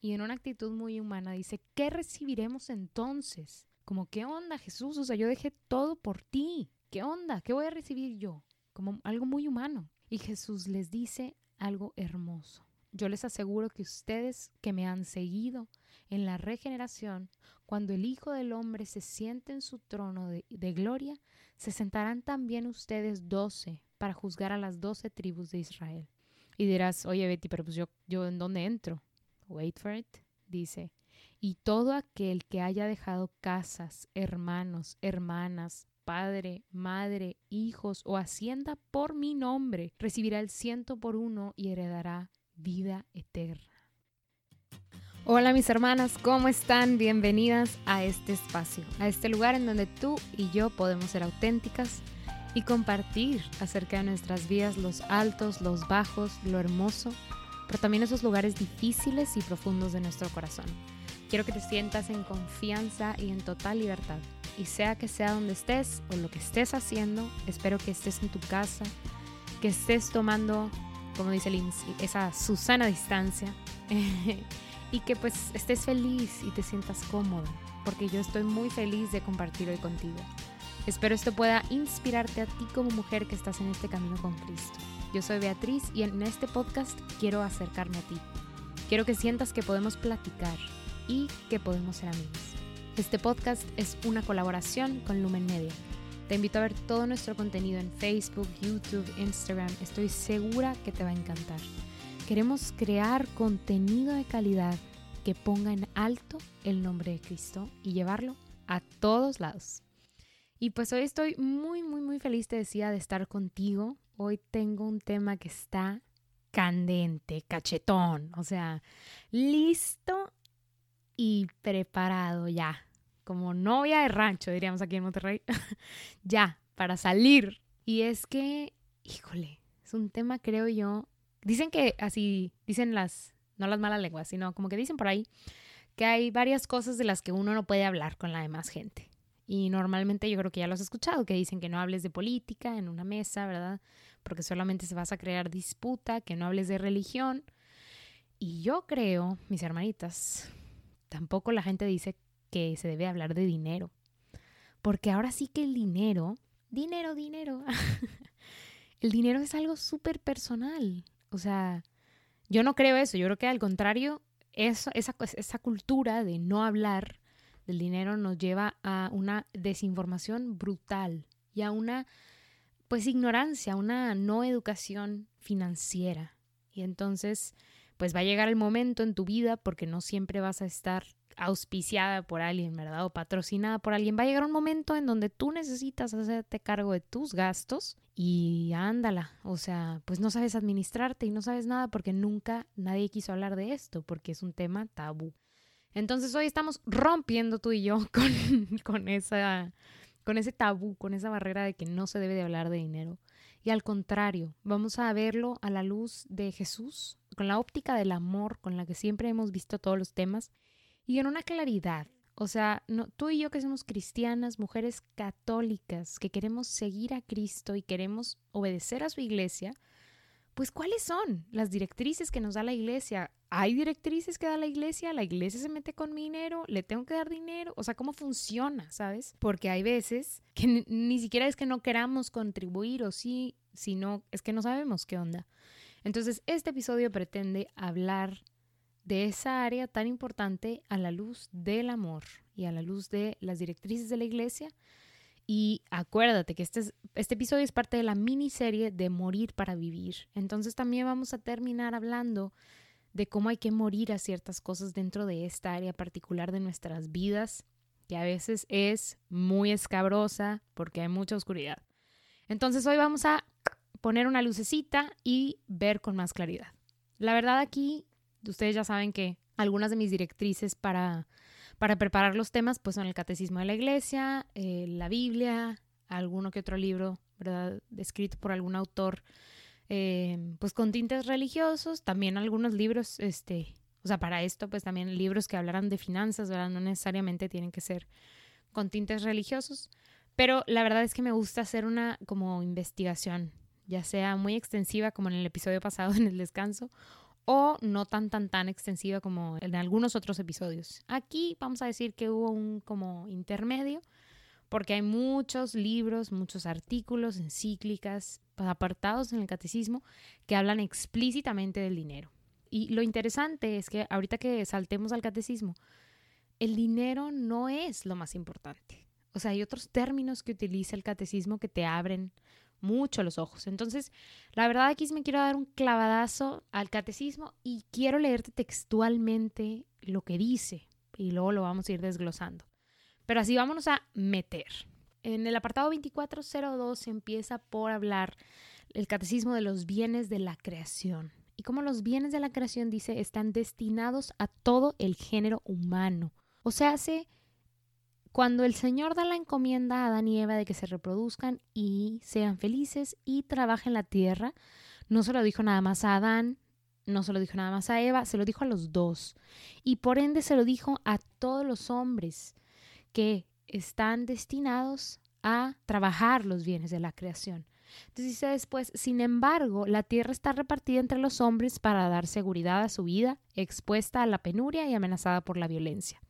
y en una actitud muy humana dice, ¿qué recibiremos entonces? Como, ¿qué onda Jesús? O sea, yo dejé todo por ti. ¿Qué onda? ¿Qué voy a recibir yo? Como algo muy humano. Y Jesús les dice algo hermoso. Yo les aseguro que ustedes que me han seguido en la regeneración, cuando el Hijo del Hombre se siente en su trono de, gloria, se sentarán también ustedes doce para juzgar a las doce tribus de Israel. Y dirás, oye Betty, pero pues yo, yo en dónde entro? Wait for it. Dice, y todo aquel que haya dejado casas, hermanos, hermanas, padre, madre, hijos o hacienda por mi nombre, recibirá el ciento por uno y heredará vida eterna. Hola mis hermanas, ¿cómo están? Bienvenidas a este espacio, a este lugar en donde tú y yo podemos ser auténticas y compartir acerca de nuestras vidas los altos, los bajos, lo hermoso, pero también esos lugares difíciles y profundos de nuestro corazón. Quiero que te sientas en confianza y en total libertad. Y sea que sea donde estés o lo que estés haciendo, espero que estés en tu casa, que estés tomando, como dice Lindsay, esa Susana distancia. y que pues estés feliz y te sientas cómodo, porque yo estoy muy feliz de compartir hoy contigo. Espero esto pueda inspirarte a ti como mujer que estás en este camino con Cristo. Yo soy Beatriz y en este podcast quiero acercarme a ti. Quiero que sientas que podemos platicar, y que podemos ser amigos. Este podcast es una colaboración con Lumen Media. Te invito a ver todo nuestro contenido en Facebook, YouTube, Instagram. Estoy segura que te va a encantar. Queremos crear contenido de calidad que ponga en alto el nombre de Cristo y llevarlo a todos lados. Y pues hoy estoy muy, muy, muy feliz, te decía, de estar contigo. Hoy tengo un tema que está candente, cachetón, o sea, listo y preparado ya, como novia de rancho, diríamos aquí en Monterrey, ya, para salir. Y es que, híjole, es un tema, creo yo, dicen que así, dicen las, no las malas lenguas, sino como que dicen por ahí que hay varias cosas de las que uno no puede hablar con la demás gente. Y normalmente yo creo que ya lo has escuchado, que dicen que no hables de política en una mesa, ¿verdad? Porque solamente se vas a crear disputa, que no hables de religión. Y yo creo, mis hermanitas, tampoco la gente dice que se debe hablar de dinero. Porque ahora sí que el dinero, dinero, dinero, el dinero es algo súper personal. O sea, yo no creo eso, yo creo que al contrario, esa, esa cultura de no hablar del dinero nos lleva a una desinformación brutal y a una, pues, ignorancia, una no educación financiera. Y entonces, pues va a llegar el momento en tu vida, porque no siempre vas a estar auspiciada por alguien, ¿verdad? O patrocinada por alguien. Va a llegar un momento en donde tú necesitas hacerte cargo de tus gastos y ándala. O sea, pues no sabes administrarte y no sabes nada porque nunca nadie quiso hablar de esto, porque es un tema tabú. Entonces hoy estamos rompiendo tú y yo con, esa, con ese tabú, con esa barrera de que no se debe de hablar de dinero. Y al contrario, vamos a verlo a la luz de Jesús, con la óptica del amor con la que siempre hemos visto todos los temas y en una claridad. O sea, no, tú y yo que somos cristianas, mujeres católicas, que queremos seguir a Cristo y queremos obedecer a su iglesia, pues ¿cuáles son las directrices que nos da la iglesia? ¿Hay directrices que da la iglesia? ¿La iglesia se mete con dinero? ¿Le tengo que dar dinero? O sea, ¿cómo funciona? ¿Sabes? Porque hay veces que ni siquiera es que no queramos contribuir o sí, sino es que no sabemos qué onda. Entonces, este episodio pretende hablar de esa área tan importante a la luz del amor y a la luz de las directrices de la iglesia. Y acuérdate que este, este episodio es parte de la miniserie de Morir para Vivir. Entonces también vamos a terminar hablando de cómo hay que morir a ciertas cosas dentro de esta área particular de nuestras vidas, que a veces es muy escabrosa porque hay mucha oscuridad. Entonces hoy vamos a poner una lucecita y ver con más claridad. La verdad aquí, ustedes ya saben que algunas de mis directrices para, para preparar los temas pues son el Catecismo de la Iglesia, eh, la Biblia, alguno que otro libro, ¿verdad? Escrito por algún autor, eh, pues con tintes religiosos, también algunos libros, este, o sea, para esto pues también libros que hablaran de finanzas, ¿verdad? No necesariamente tienen que ser con tintes religiosos, pero la verdad es que me gusta hacer una como investigación ya sea muy extensiva como en el episodio pasado en el descanso, o no tan tan tan extensiva como en algunos otros episodios. Aquí vamos a decir que hubo un como intermedio porque hay muchos libros, muchos artículos, encíclicas, apartados en el catecismo que hablan explícitamente del dinero. Y lo interesante es que ahorita que saltemos al catecismo, el dinero no es lo más importante. O sea, hay otros términos que utiliza el catecismo que te abren mucho los ojos. Entonces, la verdad aquí me quiero dar un clavadazo al catecismo y quiero leerte textualmente lo que dice y luego lo vamos a ir desglosando. Pero así vámonos a meter. En el apartado 2402 empieza por hablar el catecismo de los bienes de la creación. Y como los bienes de la creación, dice, están destinados a todo el género humano. O sea, hace cuando el Señor da la encomienda a Adán y Eva de que se reproduzcan y sean felices y trabajen la tierra, no se lo dijo nada más a Adán, no se lo dijo nada más a Eva, se lo dijo a los dos. Y por ende se lo dijo a todos los hombres que están destinados a trabajar los bienes de la creación. Entonces dice después, sin embargo, la tierra está repartida entre los hombres para dar seguridad a su vida, expuesta a la penuria y amenazada por la violencia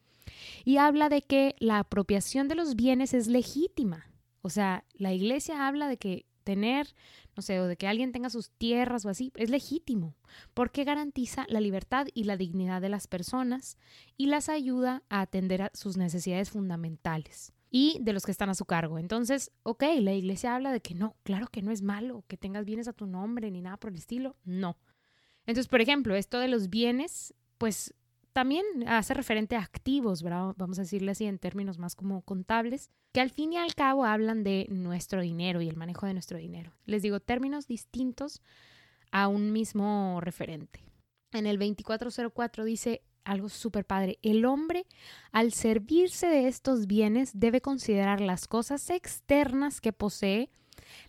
y habla de que la apropiación de los bienes es legítima. O sea, la iglesia habla de que tener, no sé, o de que alguien tenga sus tierras o así, es legítimo, porque garantiza la libertad y la dignidad de las personas y las ayuda a atender a sus necesidades fundamentales y de los que están a su cargo. Entonces, ok, la iglesia habla de que no, claro que no es malo que tengas bienes a tu nombre ni nada por el estilo, no. Entonces, por ejemplo, esto de los bienes, pues también hace referente a activos, vamos a decirle así en términos más como contables, que al fin y al cabo hablan de nuestro dinero y el manejo de nuestro dinero. Les digo, términos distintos a un mismo referente. En el 2404 dice algo súper padre, el hombre al servirse de estos bienes debe considerar las cosas externas que posee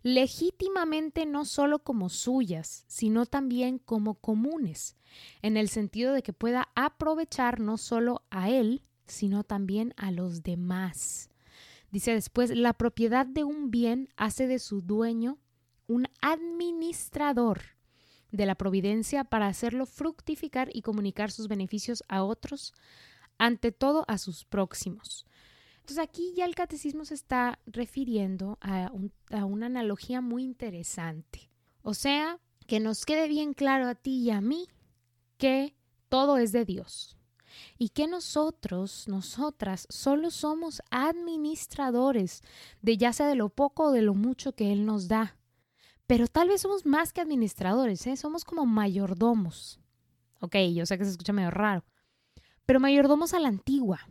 legítimamente no solo como suyas, sino también como comunes, en el sentido de que pueda aprovechar no solo a él, sino también a los demás. Dice después, la propiedad de un bien hace de su dueño un administrador de la providencia para hacerlo fructificar y comunicar sus beneficios a otros, ante todo a sus próximos. Entonces aquí ya el catecismo se está refiriendo a, a una analogía muy interesante. O sea, que nos quede bien claro a ti y a mí que todo es de Dios y que nosotros, nosotras, solo somos administradores de ya sea de lo poco o de lo mucho que Él nos da. Pero tal vez somos más que administradores, ¿eh? somos como mayordomos. Ok, yo sé que se escucha medio raro, pero mayordomos a la antigua.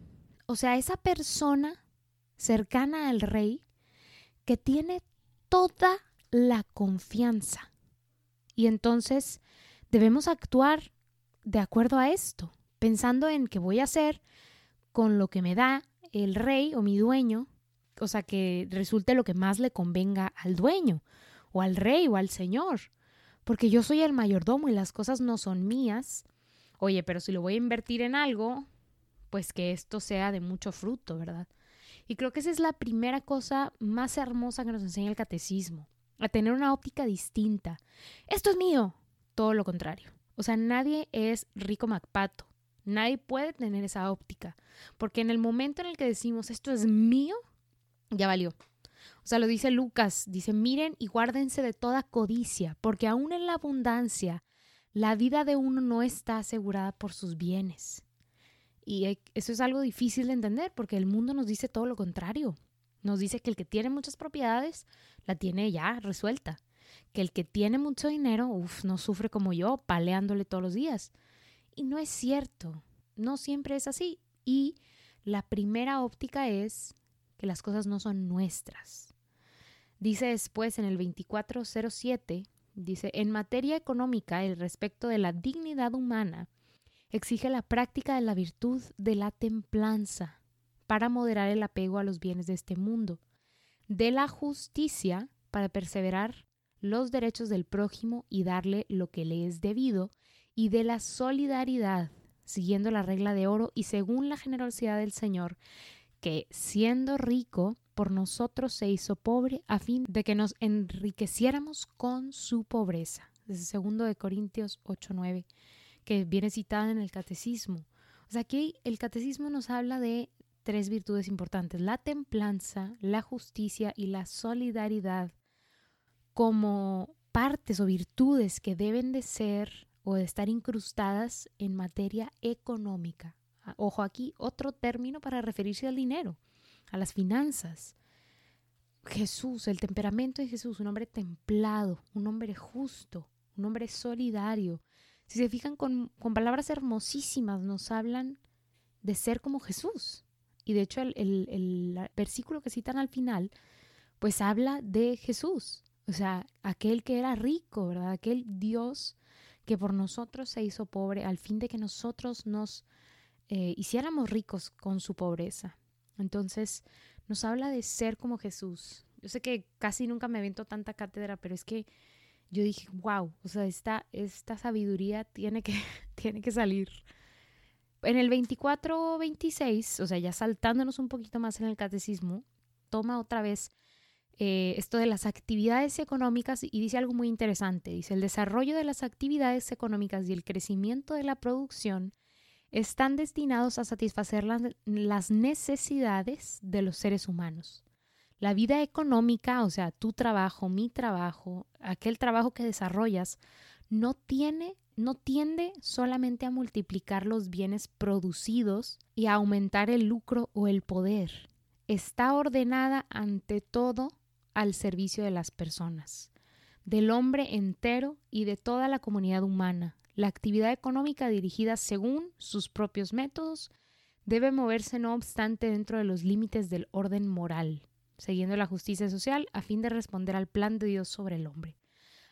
O sea, esa persona cercana al rey que tiene toda la confianza. Y entonces debemos actuar de acuerdo a esto, pensando en qué voy a hacer con lo que me da el rey o mi dueño, o sea, que resulte lo que más le convenga al dueño, o al rey, o al señor, porque yo soy el mayordomo y las cosas no son mías. Oye, pero si lo voy a invertir en algo, pues que esto sea de mucho fruto, ¿verdad? Y creo que esa es la primera cosa más hermosa que nos enseña el catecismo, a tener una óptica distinta. Esto es mío, todo lo contrario. O sea, nadie es rico MacPato, nadie puede tener esa óptica, porque en el momento en el que decimos esto es mío, ya valió. O sea, lo dice Lucas, dice, miren y guárdense de toda codicia, porque aún en la abundancia, la vida de uno no está asegurada por sus bienes. Y eso es algo difícil de entender porque el mundo nos dice todo lo contrario. Nos dice que el que tiene muchas propiedades la tiene ya resuelta. Que el que tiene mucho dinero, uff, no sufre como yo, paleándole todos los días. Y no es cierto. No siempre es así. Y la primera óptica es que las cosas no son nuestras. Dice después en el 2407, dice, en materia económica, el respecto de la dignidad humana exige la práctica de la virtud de la templanza para moderar el apego a los bienes de este mundo, de la justicia para perseverar los derechos del prójimo y darle lo que le es debido, y de la solidaridad, siguiendo la regla de oro y según la generosidad del Señor, que siendo rico, por nosotros se hizo pobre a fin de que nos enriqueciéramos con su pobreza. Desde segundo de Corintios 8:9 que viene citada en el catecismo. O sea, aquí el catecismo nos habla de tres virtudes importantes, la templanza, la justicia y la solidaridad como partes o virtudes que deben de ser o de estar incrustadas en materia económica. Ah, ojo aquí, otro término para referirse al dinero, a las finanzas. Jesús, el temperamento de Jesús, un hombre templado, un hombre justo, un hombre solidario. Si se fijan con, con palabras hermosísimas, nos hablan de ser como Jesús. Y de hecho el, el, versículo que citan al final, pues habla de Jesús. O sea, aquel que era rico, ¿verdad? Aquel Dios que por nosotros se hizo pobre al fin de que nosotros nos eh, hiciéramos ricos con su pobreza. Entonces, nos habla de ser como Jesús. Yo sé que casi nunca me avento tanta cátedra, pero es que yo dije, wow, o sea, esta, esta sabiduría tiene que, tiene que salir. En el 24-26, o sea, ya saltándonos un poquito más en el catecismo, toma otra vez eh, esto de las actividades económicas y dice algo muy interesante. Dice, el desarrollo de las actividades económicas y el crecimiento de la producción están destinados a satisfacer las, necesidades de los seres humanos. La vida económica, o sea, tu trabajo, mi trabajo, aquel trabajo que desarrollas, no tiene, no tiende solamente a multiplicar los bienes producidos y a aumentar el lucro o el poder. Está ordenada ante todo al servicio de las personas, del hombre entero y de toda la comunidad humana. La actividad económica dirigida según sus propios métodos debe moverse no obstante dentro de los límites del orden moral, siguiendo la justicia social a fin de responder al plan de Dios sobre el hombre.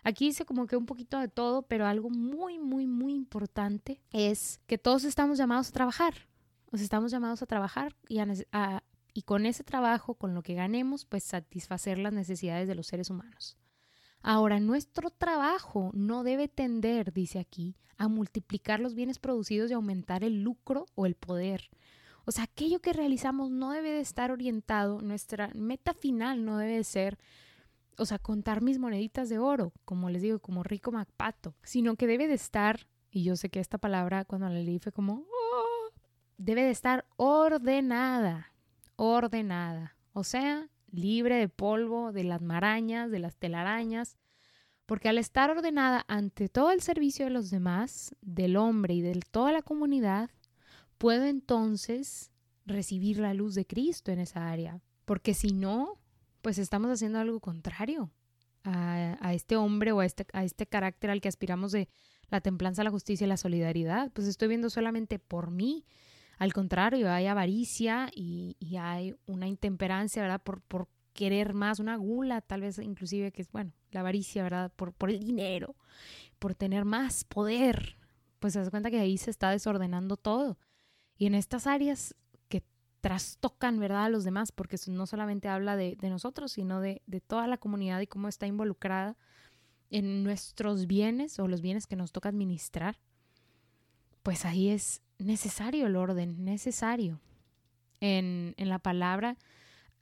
Aquí dice como que un poquito de todo, pero algo muy, muy, muy importante es que todos estamos llamados a trabajar. Nos estamos llamados a trabajar y y con ese trabajo, con lo que ganemos, pues satisfacer las necesidades de los seres humanos. Ahora, nuestro trabajo no debe tender, dice aquí, a multiplicar los bienes producidos y aumentar el lucro o el poder. O sea, aquello que realizamos no debe de estar orientado, nuestra meta final no debe de ser, o sea, contar mis moneditas de oro, como les digo, como rico Macpato, sino que debe de estar, y yo sé que esta palabra cuando la leí fue como, oh", debe de estar ordenada, ordenada, o sea, libre de polvo, de las marañas, de las telarañas, porque al estar ordenada ante todo el servicio de los demás, del hombre y de toda la comunidad, puedo entonces recibir la luz de Cristo en esa área, porque si no, pues estamos haciendo algo contrario a, este hombre o a este, a este carácter al que aspiramos de la templanza, la justicia y la solidaridad, pues estoy viendo solamente por mí al contrario, hay avaricia y, hay una intemperancia, ¿verdad? Por, por querer más, una gula, tal vez inclusive, que es, bueno, la avaricia, ¿verdad? Por, por el dinero, por tener más poder. Pues se das cuenta que ahí se está desordenando todo. Y en estas áreas que trastocan, ¿verdad?, a los demás, porque no solamente habla de, nosotros, sino de, de toda la comunidad y cómo está involucrada en nuestros bienes o los bienes que nos toca administrar, pues ahí es necesario el orden, necesario. En, en la palabra,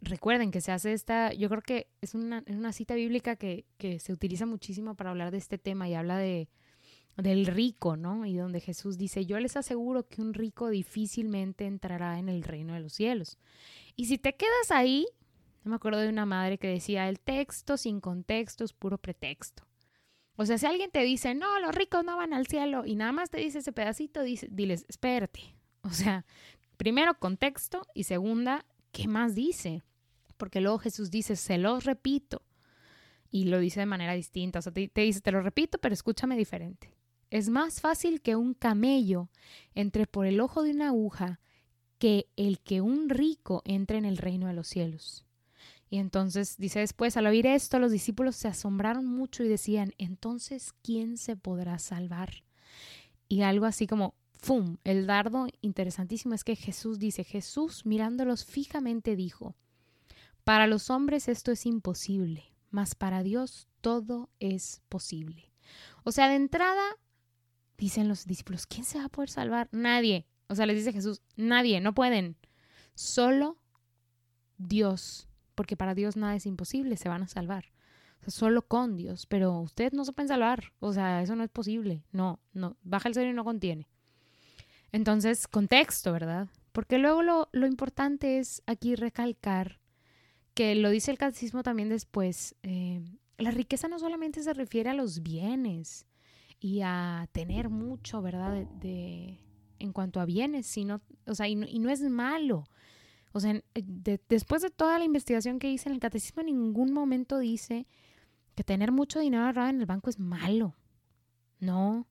recuerden que se hace esta, yo creo que es una, una cita bíblica que, que, se utiliza muchísimo para hablar de este tema y habla de, del rico, ¿no? Y donde Jesús dice, yo les aseguro que un rico difícilmente entrará en el reino de los cielos. Y si te quedas ahí, me acuerdo de una madre que decía, el texto sin contexto es puro pretexto. O sea, si alguien te dice, no, los ricos no van al cielo y nada más te dice ese pedacito, diles, espérate. O sea, primero contexto y segunda, ¿qué más dice? Porque luego Jesús dice, se los repito. Y lo dice de manera distinta. O sea, te dice, te lo repito, pero escúchame diferente. Es más fácil que un camello entre por el ojo de una aguja que el que un rico entre en el reino de los cielos. Y entonces dice después, al oír esto, los discípulos se asombraron mucho y decían, entonces, ¿quién se podrá salvar? Y algo así como, ¡fum! El dardo interesantísimo es que Jesús dice, Jesús mirándolos fijamente dijo, para los hombres esto es imposible, mas para Dios todo es posible. O sea, de entrada, dicen los discípulos, ¿quién se va a poder salvar? Nadie. O sea, les dice Jesús, nadie, no pueden. Solo Dios porque para Dios nada es imposible, se van a salvar. solo con Dios, pero usted no se puede salvar, o sea, eso no es posible, no, no, baja el cero y no contiene. Entonces, contexto, ¿verdad? Porque luego lo, lo importante es aquí recalcar que lo dice el catecismo también después, eh, la riqueza no solamente se refiere a los bienes y a tener mucho, ¿verdad? De, en cuanto a bienes, sino, o sea, y no, es malo. O sea, después de toda la investigación que hice en el catecismo, en ningún momento dice que tener mucho dinero ahorrado en el banco es malo. No.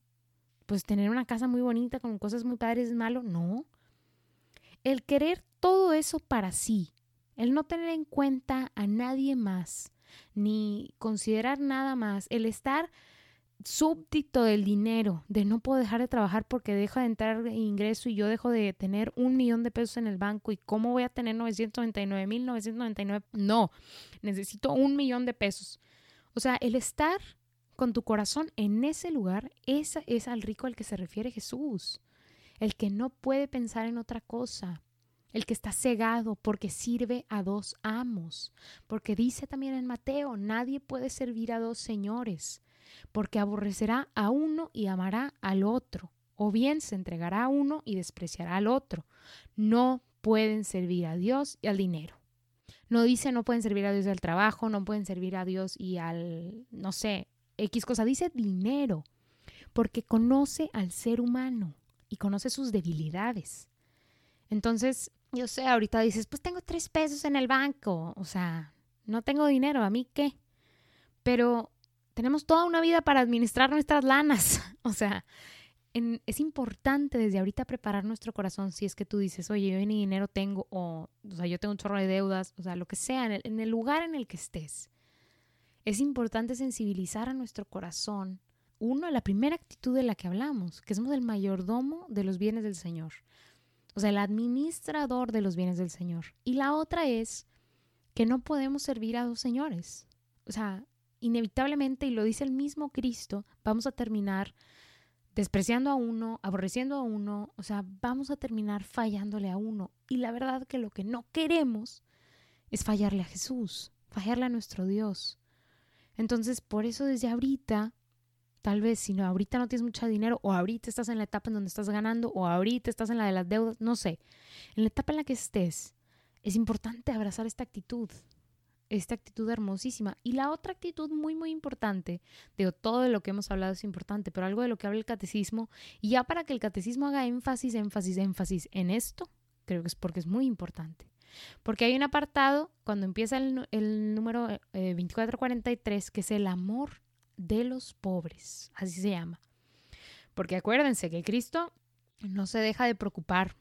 Pues tener una casa muy bonita con cosas muy padres es malo. No. El querer todo eso para sí, el no tener en cuenta a nadie más, ni considerar nada más, el estar súbdito del dinero, de no puedo dejar de trabajar porque deja de entrar ingreso y yo dejo de tener un millón de pesos en el banco y cómo voy a tener 999 mil 999. No, necesito un millón de pesos. O sea, el estar con tu corazón en ese lugar, esa es al rico al que se refiere Jesús. El que no puede pensar en otra cosa, el que está cegado porque sirve a dos amos, porque dice también en Mateo, nadie puede servir a dos señores, porque aborrecerá a uno y amará al otro, o bien se entregará a uno y despreciará al otro. No pueden servir a Dios y al dinero. No dice no pueden servir a Dios y al trabajo, no pueden servir a Dios y al, no sé, X cosa, dice dinero, porque conoce al ser humano y conoce sus debilidades. Entonces, yo sé, ahorita dices, pues tengo tres pesos en el banco, o sea, no tengo dinero, ¿a mí qué? Pero tenemos toda una vida para administrar nuestras lanas, o sea, es importante desde ahorita preparar nuestro corazón si es que tú dices, oye, yo ni dinero tengo, o, o sea, yo tengo un chorro de deudas, o sea, lo que sea, en el lugar en el que estés. Es importante sensibilizar a nuestro corazón. Uno, la primera actitud de la que hablamos, que somos el mayordomo de los bienes del Señor o sea, el administrador de los bienes del Señor. Y la otra es que no podemos servir a dos señores. O sea, inevitablemente, y lo dice el mismo Cristo, vamos a terminar despreciando a uno, aborreciendo a uno, o sea, vamos a terminar fallándole a uno. Y la verdad que lo que no queremos es fallarle a Jesús, fallarle a nuestro Dios. Entonces, por eso desde ahorita Tal vez si no, ahorita no tienes mucho dinero o ahorita estás en la etapa en donde estás ganando o ahorita estás en la de las deudas, no sé. En la etapa en la que estés, es importante abrazar esta actitud, esta actitud hermosísima. Y la otra actitud muy, muy importante, digo, todo de lo que hemos hablado es importante, pero algo de lo que habla el catecismo, y ya para que el catecismo haga énfasis, énfasis, énfasis en esto, creo que es porque es muy importante. Porque hay un apartado, cuando empieza el, el número 2443, eh, que es el amor de los pobres, así se llama. Porque acuérdense que Cristo no se deja de preocupar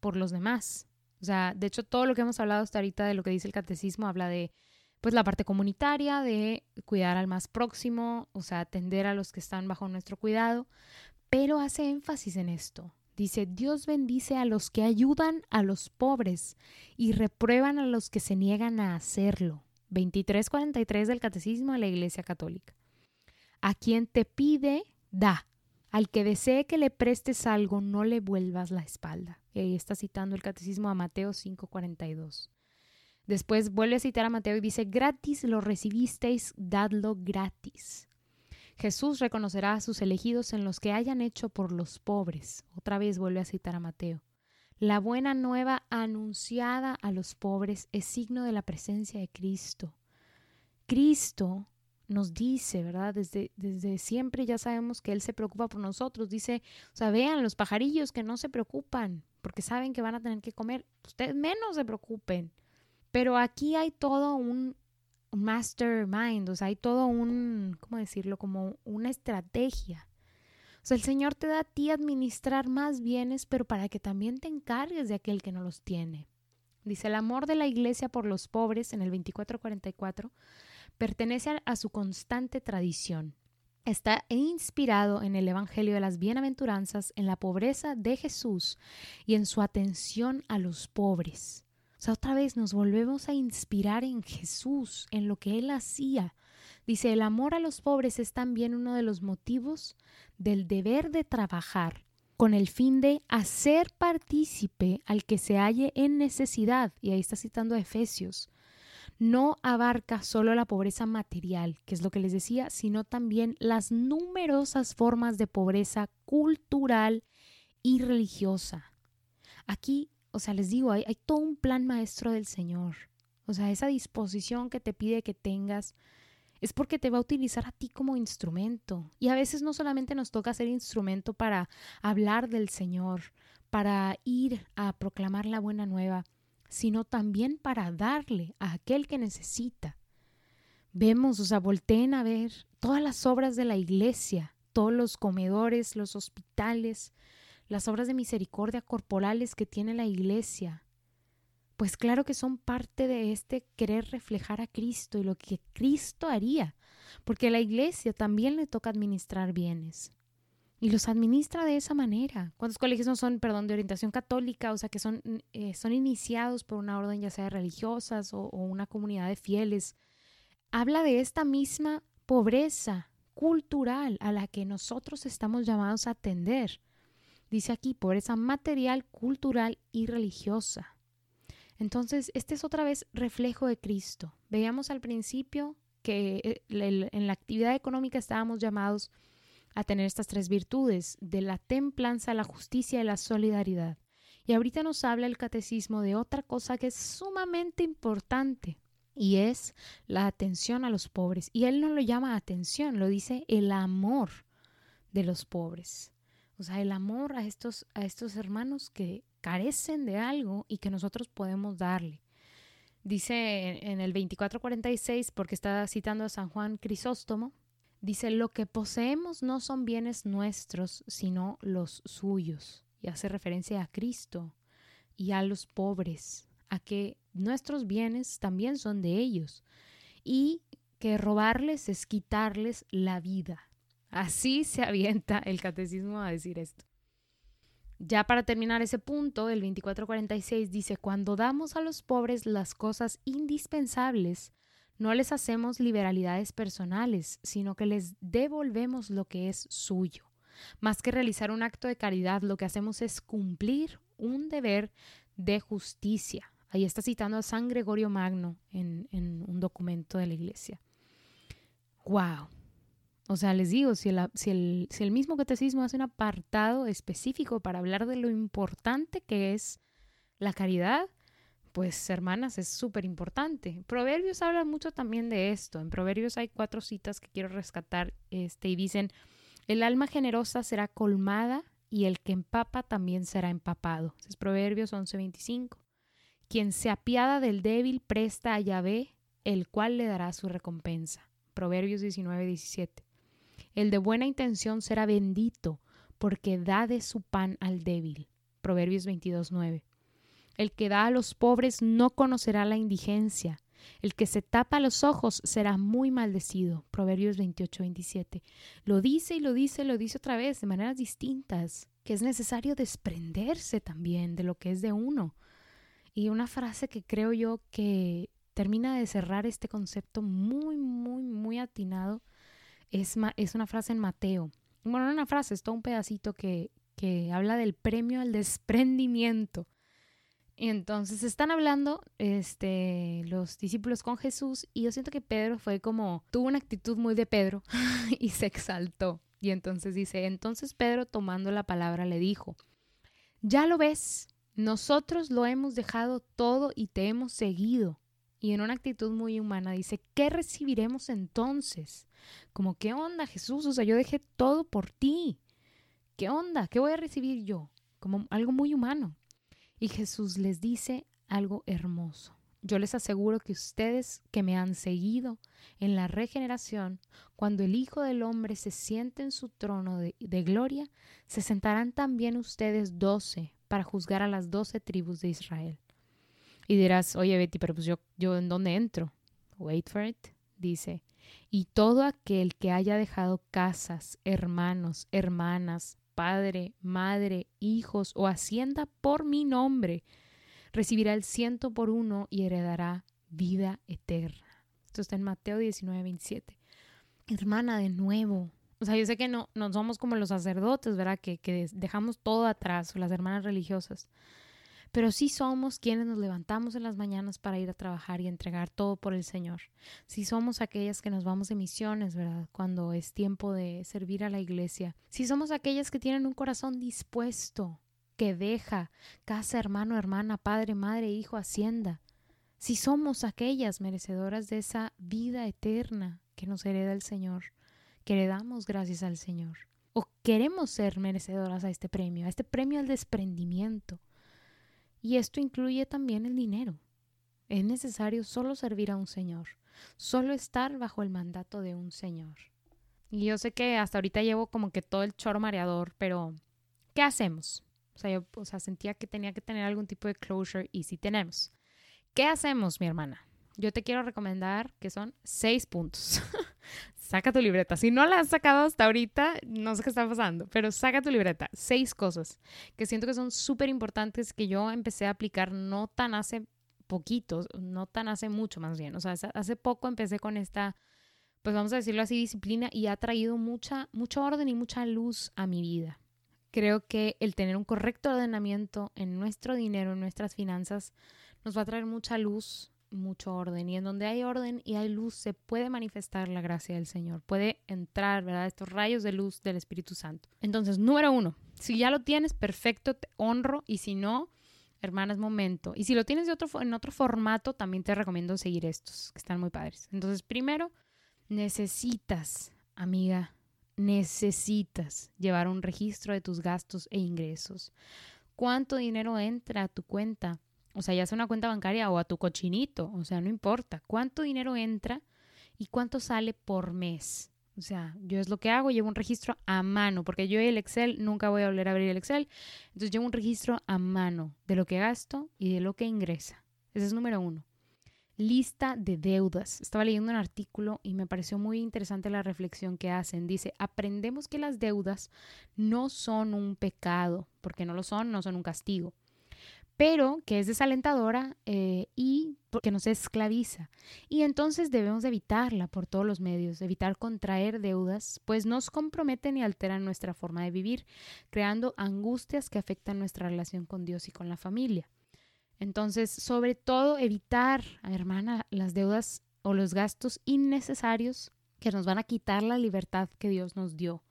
por los demás. O sea, de hecho todo lo que hemos hablado hasta ahorita de lo que dice el catecismo habla de pues la parte comunitaria, de cuidar al más próximo, o sea, atender a los que están bajo nuestro cuidado, pero hace énfasis en esto. Dice, Dios bendice a los que ayudan a los pobres y reprueban a los que se niegan a hacerlo. 2343 del Catecismo de la Iglesia Católica. A quien te pide, da. Al que desee que le prestes algo, no le vuelvas la espalda. Y ahí está citando el catecismo a Mateo 5:42. Después vuelve a citar a Mateo y dice, gratis lo recibisteis, dadlo gratis. Jesús reconocerá a sus elegidos en los que hayan hecho por los pobres. Otra vez vuelve a citar a Mateo. La buena nueva anunciada a los pobres es signo de la presencia de Cristo. Cristo nos dice, ¿verdad? Desde, desde siempre ya sabemos que Él se preocupa por nosotros. Dice, o sea, vean los pajarillos que no se preocupan porque saben que van a tener que comer. Ustedes menos se preocupen. Pero aquí hay todo un, mastermind, o sea, hay todo un, ¿cómo decirlo? Como una estrategia. O sea, el Señor te da a ti administrar más bienes, pero para que también te encargues de aquel que no los tiene. Dice, el amor de la iglesia por los pobres en el 2444 pertenece a su constante tradición. Está inspirado en el Evangelio de las Bienaventuranzas, en la pobreza de Jesús y en su atención a los pobres. O sea, otra vez nos volvemos a inspirar en Jesús, en lo que Él hacía. Dice, el amor a los pobres es también uno de los motivos del deber de trabajar con el fin de hacer partícipe al que se halle en necesidad. Y ahí está citando a Efesios no abarca solo la pobreza material, que es lo que les decía, sino también las numerosas formas de pobreza cultural y religiosa. Aquí, o sea, les digo, hay, todo un plan maestro del Señor. O sea, esa disposición que te pide que tengas es porque te va a utilizar a ti como instrumento. Y a veces no solamente nos toca ser instrumento para hablar del Señor, para ir a proclamar la buena nueva, sino también para darle a aquel que necesita. Vemos, o sea, volteen a ver todas las obras de la iglesia, todos los comedores, los hospitales, las obras de misericordia corporales que tiene la iglesia, pues claro que son parte de este querer reflejar a Cristo y lo que Cristo haría, porque a la iglesia también le toca administrar bienes. Y los administra de esa manera. ¿Cuántos colegios no son, perdón, de orientación católica? O sea, que son, eh, son iniciados por una orden ya sea religiosas o, o una comunidad de fieles. Habla de esta misma pobreza cultural a la que nosotros estamos llamados a atender. Dice aquí, pobreza material, cultural y religiosa. Entonces, este es otra vez reflejo de Cristo. Veíamos al principio que eh, en la actividad económica estábamos llamados a tener estas tres virtudes, de la templanza, la justicia y la solidaridad. Y ahorita nos habla el catecismo de otra cosa que es sumamente importante y es la atención a los pobres. Y él no lo llama atención, lo dice el amor de los pobres. O sea, el amor a estos, a estos hermanos que carecen de algo y que nosotros podemos darle. Dice en el 2446, porque está citando a San Juan Crisóstomo, dice, lo que poseemos no son bienes nuestros, sino los suyos. Y hace referencia a Cristo y a los pobres, a que nuestros bienes también son de ellos y que robarles es quitarles la vida. Así se avienta el catecismo a decir esto. Ya para terminar ese punto, el 2446 dice, cuando damos a los pobres las cosas indispensables, no les hacemos liberalidades personales, sino que les devolvemos lo que es suyo. Más que realizar un acto de caridad, lo que hacemos es cumplir un deber de justicia. Ahí está citando a San Gregorio Magno en, un documento de la iglesia. ¡Wow! O sea, les digo, si, el, si el mismo catecismo hace un apartado específico para hablar de lo importante que es la caridad, pues hermanas, es súper importante. Proverbios habla mucho también de esto. En Proverbios hay cuatro citas que quiero rescatar este, y dicen, el alma generosa será colmada y el que empapa también será empapado. Es Proverbios 11:25. Quien se apiada del débil presta a Yahvé, el cual le dará su recompensa. Proverbios 19:17. El de buena intención será bendito, porque da de su pan al débil. Proverbios 22.9. El que da a los pobres no conocerá la indigencia. El que se tapa los ojos será muy maldecido. Proverbios 28.27. Lo dice y lo dice, lo dice otra vez de maneras distintas, que es necesario desprenderse también de lo que es de uno. Y una frase que creo yo que termina de cerrar este concepto muy, muy, muy atinado es, es una frase en Mateo. Bueno, no una frase, es todo un pedacito que, que habla del premio al desprendimiento. Y entonces están hablando este, los discípulos con Jesús y yo siento que Pedro fue como, tuvo una actitud muy de Pedro y se exaltó. Y entonces dice, entonces Pedro tomando la palabra le dijo, ya lo ves, nosotros lo hemos dejado todo y te hemos seguido y en una actitud muy humana dice, ¿qué recibiremos entonces? Como, ¿qué onda Jesús? O sea, yo dejé todo por ti. ¿Qué onda? ¿Qué voy a recibir yo? Como algo muy humano. Y Jesús les dice algo hermoso. Yo les aseguro que ustedes que me han seguido en la regeneración, cuando el Hijo del Hombre se siente en su trono de, gloria, se sentarán también ustedes doce para juzgar a las doce tribus de Israel. Y dirás, oye Betty, pero pues yo, yo en dónde entro? Wait for it. Dice, y todo aquel que haya dejado casas, hermanos, hermanas, padre, madre, hijos o hacienda por mi nombre, recibirá el ciento por uno y heredará vida eterna. Esto está en Mateo 19, 27. Hermana, de nuevo. O sea, yo sé que no, somos como los sacerdotes, ¿verdad? Que, que dejamos todo atrás, las hermanas religiosas. Pero sí somos quienes nos levantamos en las mañanas para ir a trabajar y entregar todo por el Señor. Sí somos aquellas que nos vamos de misiones, ¿verdad? Cuando es tiempo de servir a la iglesia. Sí somos aquellas que tienen un corazón dispuesto, que deja casa, hermano, hermana, padre, madre, hijo, hacienda. Si somos aquellas merecedoras de esa vida eterna que nos hereda el Señor, que le gracias al Señor, o queremos ser merecedoras a este premio, a este premio al desprendimiento, y esto incluye también el dinero. Es necesario solo servir a un Señor, solo estar bajo el mandato de un Señor. Y yo sé que hasta ahorita llevo como que todo el choro mareador, pero ¿qué hacemos? O sea, yo o sea, sentía que tenía que tener algún tipo de closure y sí tenemos. ¿Qué hacemos, mi hermana? Yo te quiero recomendar que son seis puntos. saca tu libreta. Si no la has sacado hasta ahorita, no sé qué está pasando, pero saca tu libreta. Seis cosas que siento que son súper importantes que yo empecé a aplicar no tan hace poquito, no tan hace mucho más bien. O sea, hace poco empecé con esta, pues vamos a decirlo así, disciplina y ha traído mucha, mucho orden y mucha luz a mi vida. Creo que el tener un correcto ordenamiento en nuestro dinero, en nuestras finanzas, nos va a traer mucha luz, mucho orden y en donde hay orden y hay luz se puede manifestar la gracia del Señor, puede entrar, ¿verdad? Estos rayos de luz del Espíritu Santo. Entonces, número uno, si ya lo tienes, perfecto, honro y si no, hermana, es momento. Y si lo tienes en otro formato, también te recomiendo seguir estos, que están muy padres. Entonces, primero, necesitas, amiga, necesitas llevar un registro de tus gastos e ingresos. ¿Cuánto dinero entra a tu cuenta? O sea, ya sea una cuenta bancaria o a tu cochinito, o sea, no importa cuánto dinero entra y cuánto sale por mes. O sea, yo es lo que hago, llevo un registro a mano, porque yo el Excel nunca voy a volver a abrir el Excel. Entonces llevo un registro a mano de lo que gasto y de lo que ingresa. Ese es número uno. Lista de deudas. Estaba leyendo un artículo y me pareció muy interesante la reflexión que hacen. Dice, aprendemos que las deudas no son un pecado, porque no lo son, no son un castigo pero que es desalentadora eh, y que nos esclaviza. Y entonces debemos evitarla por todos los medios, evitar contraer deudas, pues nos comprometen y alteran nuestra forma de vivir, creando angustias que afectan nuestra relación con Dios y con la familia. Entonces, sobre todo, evitar, hermana, las deudas o los gastos innecesarios que nos van a quitar la libertad que Dios nos dio.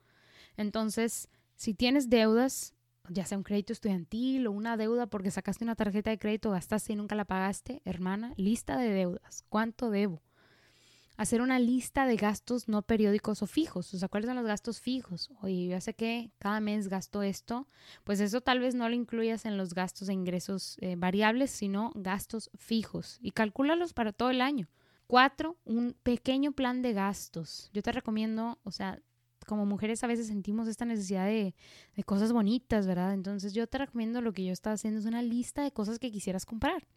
Entonces, si tienes deudas, ya sea un crédito estudiantil o una deuda porque sacaste una tarjeta de crédito, gastaste y nunca la pagaste, hermana, lista de deudas. ¿Cuánto debo? Hacer una lista de gastos no periódicos o fijos. O sea, ¿cuáles son los gastos fijos? Oye, yo sé que cada mes gasto esto. Pues eso tal vez no lo incluyas en los gastos e ingresos eh, variables, sino gastos fijos. Y calcúlalos para todo el año. Cuatro, un pequeño plan de gastos. Yo te recomiendo, o sea, como mujeres a veces sentimos esta necesidad de, cosas bonitas, ¿verdad? Entonces yo te recomiendo lo que yo estaba haciendo es una lista de cosas que quisieras comprar.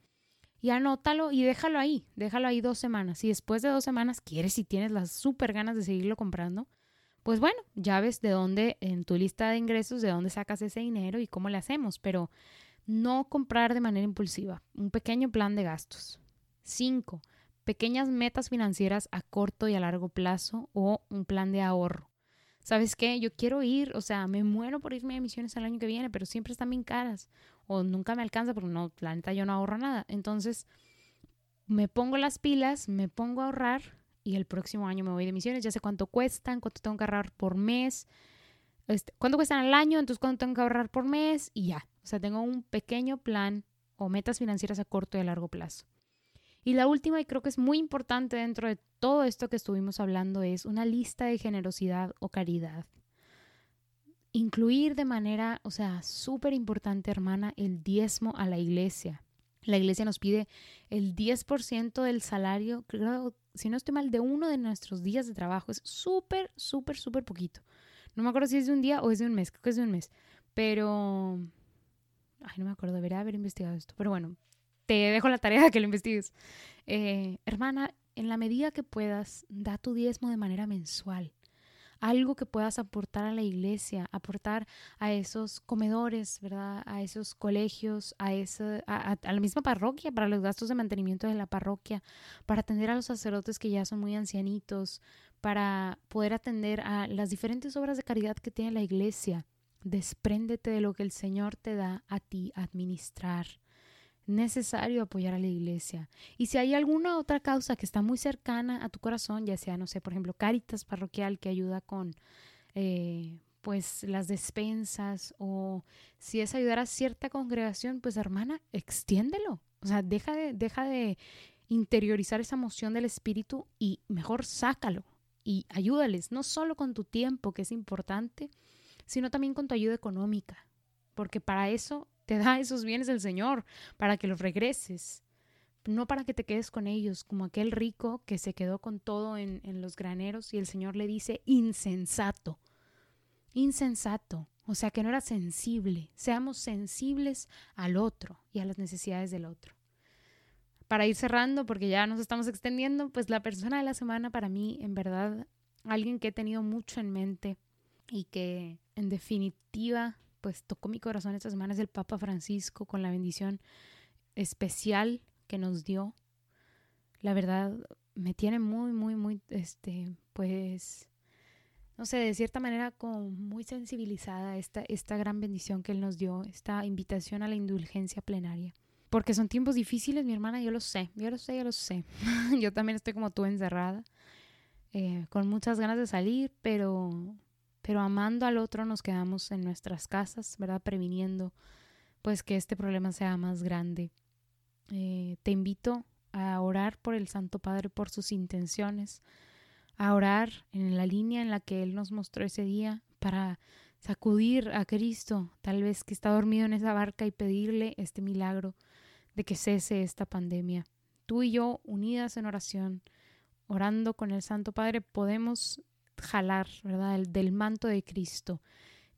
Y anótalo y déjalo ahí, déjalo ahí dos semanas. Si después de dos semanas quieres y tienes las súper ganas de seguirlo comprando, pues bueno, ya ves de dónde en tu lista de ingresos, de dónde sacas ese dinero y cómo le hacemos, pero no comprar de manera impulsiva, un pequeño plan de gastos. Cinco, pequeñas metas financieras a corto y a largo plazo o un plan de ahorro. ¿Sabes qué? Yo quiero ir, o sea, me muero por irme a misiones el año que viene, pero siempre están bien caras o nunca me alcanza porque no, la neta yo no ahorro nada. Entonces, me pongo las pilas, me pongo a ahorrar y el próximo año me voy de misiones, ya sé cuánto cuestan, cuánto tengo que ahorrar por mes, este, cuánto cuestan al año, entonces cuánto tengo que ahorrar por mes y ya. O sea, tengo un pequeño plan o metas financieras a corto y a largo plazo. Y la última, y creo que es muy importante dentro de todo esto que estuvimos hablando, es una lista de generosidad o caridad. Incluir de manera, o sea, súper importante, hermana, el diezmo a la iglesia. La iglesia nos pide el 10% del salario, creo, si no estoy mal, de uno de nuestros días de trabajo. Es súper, súper, súper poquito. No me acuerdo si es de un día o es de un mes, creo que es de un mes. Pero... Ay, no me acuerdo, debería haber investigado esto. Pero bueno, te dejo la tarea de que lo investigues. Eh, hermana, en la medida que puedas, da tu diezmo de manera mensual. Algo que puedas aportar a la iglesia, aportar a esos comedores, ¿verdad? A esos colegios, a, esa, a, la misma parroquia, para los gastos de mantenimiento de la parroquia, para atender a los sacerdotes que ya son muy ancianitos, para poder atender a las diferentes obras de caridad que tiene la iglesia. Despréndete de lo que el Señor te da a ti administrar necesario apoyar a la iglesia. Y si hay alguna otra causa que está muy cercana a tu corazón, ya sea, no sé, por ejemplo, Caritas Parroquial que ayuda con eh, pues las despensas o si es ayudar a cierta congregación, pues hermana, extiéndelo. O sea, deja de, deja de interiorizar esa emoción del espíritu y mejor sácalo y ayúdales, no solo con tu tiempo, que es importante, sino también con tu ayuda económica, porque para eso te da esos bienes el Señor, para que los regreses, no para que te quedes con ellos, como aquel rico que se quedó con todo en, en los graneros y el Señor le dice, insensato, insensato, o sea que no era sensible, seamos sensibles al otro y a las necesidades del otro. Para ir cerrando, porque ya nos estamos extendiendo, pues la persona de la semana para mí, en verdad, alguien que he tenido mucho en mente y que en definitiva pues tocó mi corazón esta semana es el Papa Francisco con la bendición especial que nos dio. La verdad me tiene muy, muy, muy, este, pues, no sé, de cierta manera como muy sensibilizada esta, esta gran bendición que Él nos dio, esta invitación a la indulgencia plenaria. Porque son tiempos difíciles, mi hermana, yo lo sé, yo lo sé, yo lo sé. yo también estoy como tú encerrada, eh, con muchas ganas de salir, pero pero amando al otro nos quedamos en nuestras casas, ¿verdad? Previniendo pues que este problema sea más grande. Eh, te invito a orar por el Santo Padre, por sus intenciones, a orar en la línea en la que Él nos mostró ese día para sacudir a Cristo, tal vez que está dormido en esa barca y pedirle este milagro de que cese esta pandemia. Tú y yo, unidas en oración, orando con el Santo Padre, podemos jalar, ¿verdad? del manto de Cristo,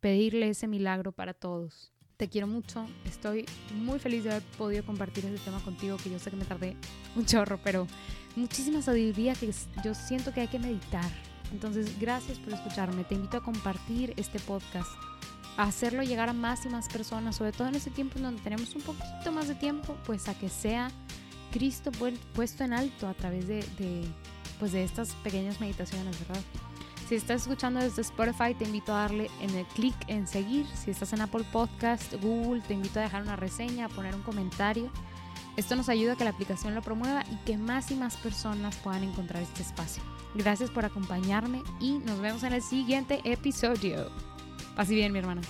pedirle ese milagro para todos. Te quiero mucho, estoy muy feliz de haber podido compartir este tema contigo, que yo sé que me tardé un chorro, pero muchísima sabiduría que yo siento que hay que meditar. Entonces, gracias por escucharme. Te invito a compartir este podcast, a hacerlo llegar a más y más personas, sobre todo en ese tiempo en donde tenemos un poquito más de tiempo, pues a que sea Cristo puesto en alto a través de, de pues de estas pequeñas meditaciones, ¿verdad? Si estás escuchando desde Spotify, te invito a darle en el clic en seguir. Si estás en Apple Podcast, Google, te invito a dejar una reseña, a poner un comentario. Esto nos ayuda a que la aplicación lo promueva y que más y más personas puedan encontrar este espacio. Gracias por acompañarme y nos vemos en el siguiente episodio. Así bien, mi hermana.